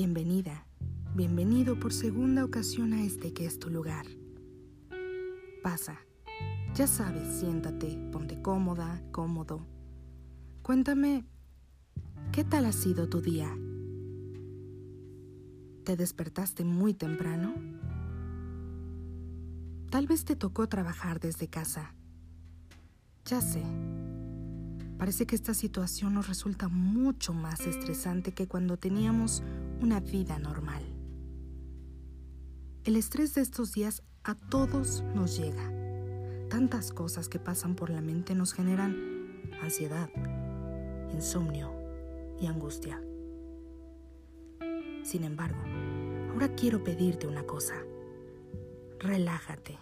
Bienvenida, bienvenido por segunda ocasión a este que es tu lugar. Pasa, ya sabes, siéntate, ponte cómoda, cómodo. Cuéntame, ¿qué tal ha sido tu día? ¿Te despertaste muy temprano? Tal vez te tocó trabajar desde casa. Ya sé, parece que esta situación nos resulta mucho más estresante que cuando teníamos una vida normal. El estrés de estos días a todos nos llega. Tantas cosas que pasan por la mente nos generan ansiedad, insomnio y angustia. Sin embargo, ahora quiero pedirte una cosa. Relájate.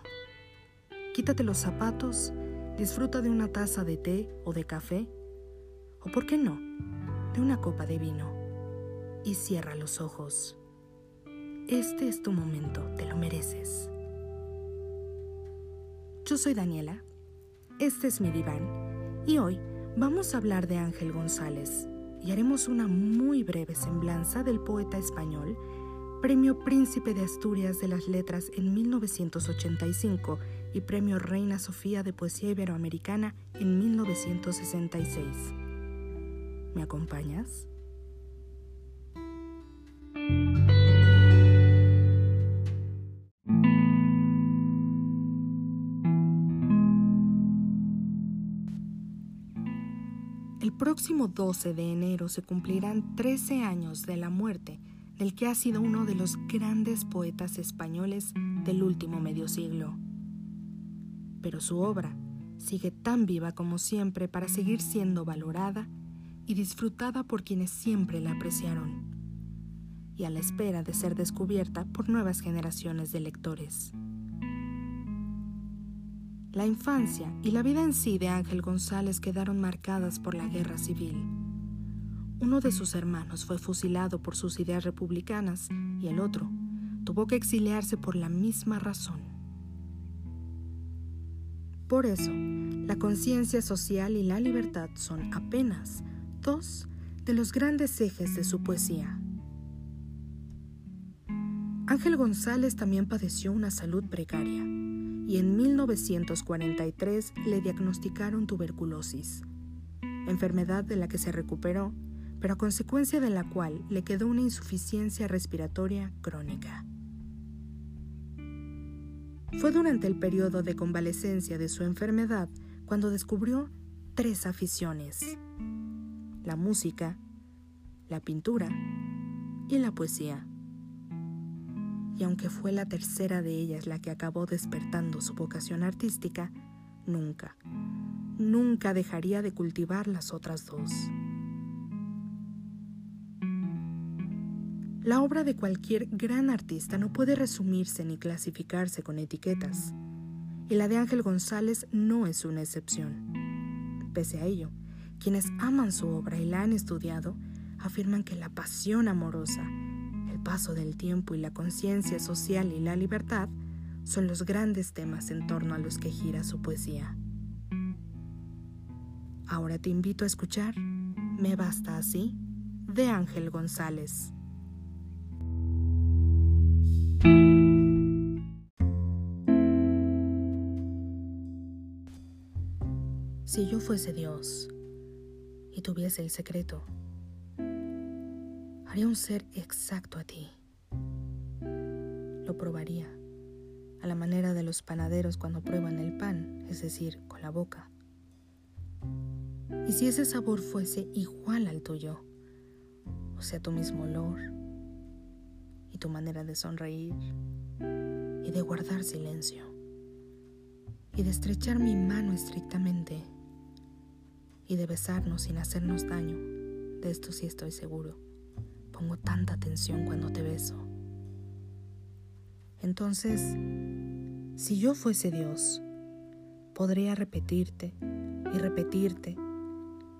Quítate los zapatos, disfruta de una taza de té o de café, o por qué no, de una copa de vino, y cierra los ojos. Este es tu momento, te lo mereces. Yo soy Daniela, este es mi diván, y hoy vamos a hablar de Ángel González. Y haremos una muy breve semblanza del poeta español Premio Príncipe de Asturias de las Letras en 1985 y Premio Reina Sofía de Poesía Iberoamericana en 1966. ¿Me acompañas? El próximo 12 de enero se cumplirán 13 años de la muerte del que ha sido uno de los grandes poetas españoles del último medio siglo. Pero su obra sigue tan viva como siempre para seguir siendo valorada y disfrutada por quienes siempre la apreciaron, y a la espera de ser descubierta por nuevas generaciones de lectores. La infancia y la vida en sí de Ángel González quedaron marcadas por la guerra civil uno de sus hermanos fue fusilado por sus ideas republicanas y el otro tuvo que exiliarse por la misma razón. Por eso, la conciencia social y la libertad son apenas dos de los grandes ejes de su poesía. Ángel González también padeció una salud precaria y en 1943 le diagnosticaron tuberculosis, enfermedad de la que se recuperó pero a consecuencia de la cual le quedó una insuficiencia respiratoria crónica. Fue durante el periodo de convalecencia de su enfermedad cuando descubrió tres aficiones, la música, la pintura y la poesía. Y aunque fue la tercera de ellas la que acabó despertando su vocación artística, nunca, nunca dejaría de cultivar las otras dos. La obra de cualquier gran artista no puede resumirse ni clasificarse con etiquetas, y la de Ángel González no es una excepción. Pese a ello, quienes aman su obra y la han estudiado afirman que la pasión amorosa, el paso del tiempo y la conciencia social y la libertad son los grandes temas en torno a los que gira su poesía. Ahora te invito a escuchar Me Basta Así de Ángel González. Si yo fuese Dios y tuviese el secreto, haría un ser exacto a ti. Lo probaría a la manera de los panaderos cuando prueban el pan, es decir, con la boca. Y si ese sabor fuese igual al tuyo, o sea, tu mismo olor y tu manera de sonreír y de guardar silencio y de estrechar mi mano estrictamente de besarnos sin hacernos daño. De esto sí estoy seguro. Pongo tanta atención cuando te beso. Entonces, si yo fuese Dios, podría repetirte y repetirte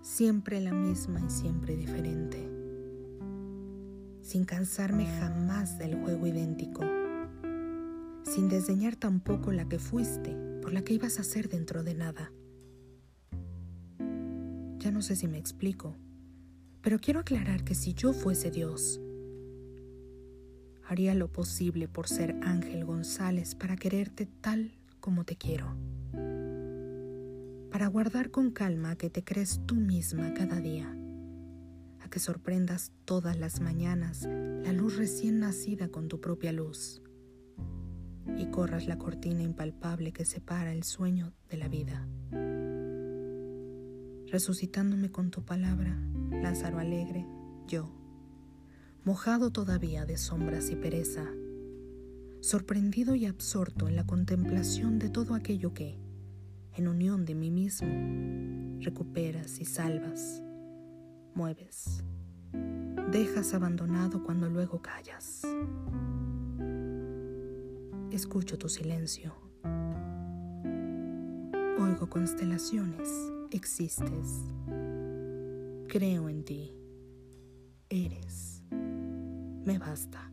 siempre la misma y siempre diferente, sin cansarme jamás del juego idéntico, sin desdeñar tampoco la que fuiste por la que ibas a ser dentro de nada no sé si me explico, pero quiero aclarar que si yo fuese Dios, haría lo posible por ser Ángel González para quererte tal como te quiero. Para guardar con calma que te crees tú misma cada día. A que sorprendas todas las mañanas la luz recién nacida con tu propia luz. Y corras la cortina impalpable que separa el sueño de la vida. Resucitándome con tu palabra, Lázaro alegre, yo mojado todavía de sombras y pereza, sorprendido y absorto en la contemplación de todo aquello que, en unión de mí mismo, recuperas y salvas, mueves, dejas abandonado cuando luego callas. Escucho tu silencio. Oigo constelaciones, existes. Creo en ti. Eres me basta.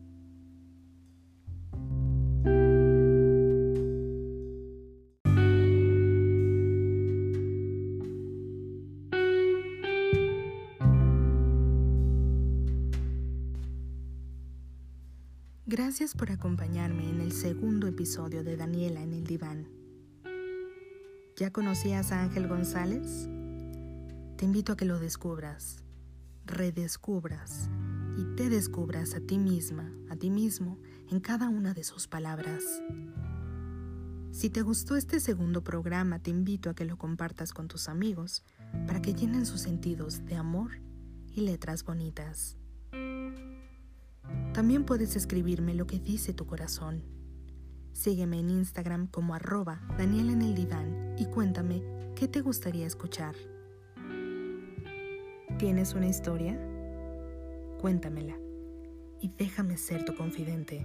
Gracias por acompañarme en el segundo episodio de Daniela en el diván. ¿Ya conocías a Ángel González? Te invito a que lo descubras, redescubras y te descubras a ti misma, a ti mismo, en cada una de sus palabras. Si te gustó este segundo programa, te invito a que lo compartas con tus amigos para que llenen sus sentidos de amor y letras bonitas. También puedes escribirme lo que dice tu corazón. Sígueme en Instagram como arroba Daniela en el diván y cuéntame qué te gustaría escuchar. ¿Tienes una historia? Cuéntamela y déjame ser tu confidente.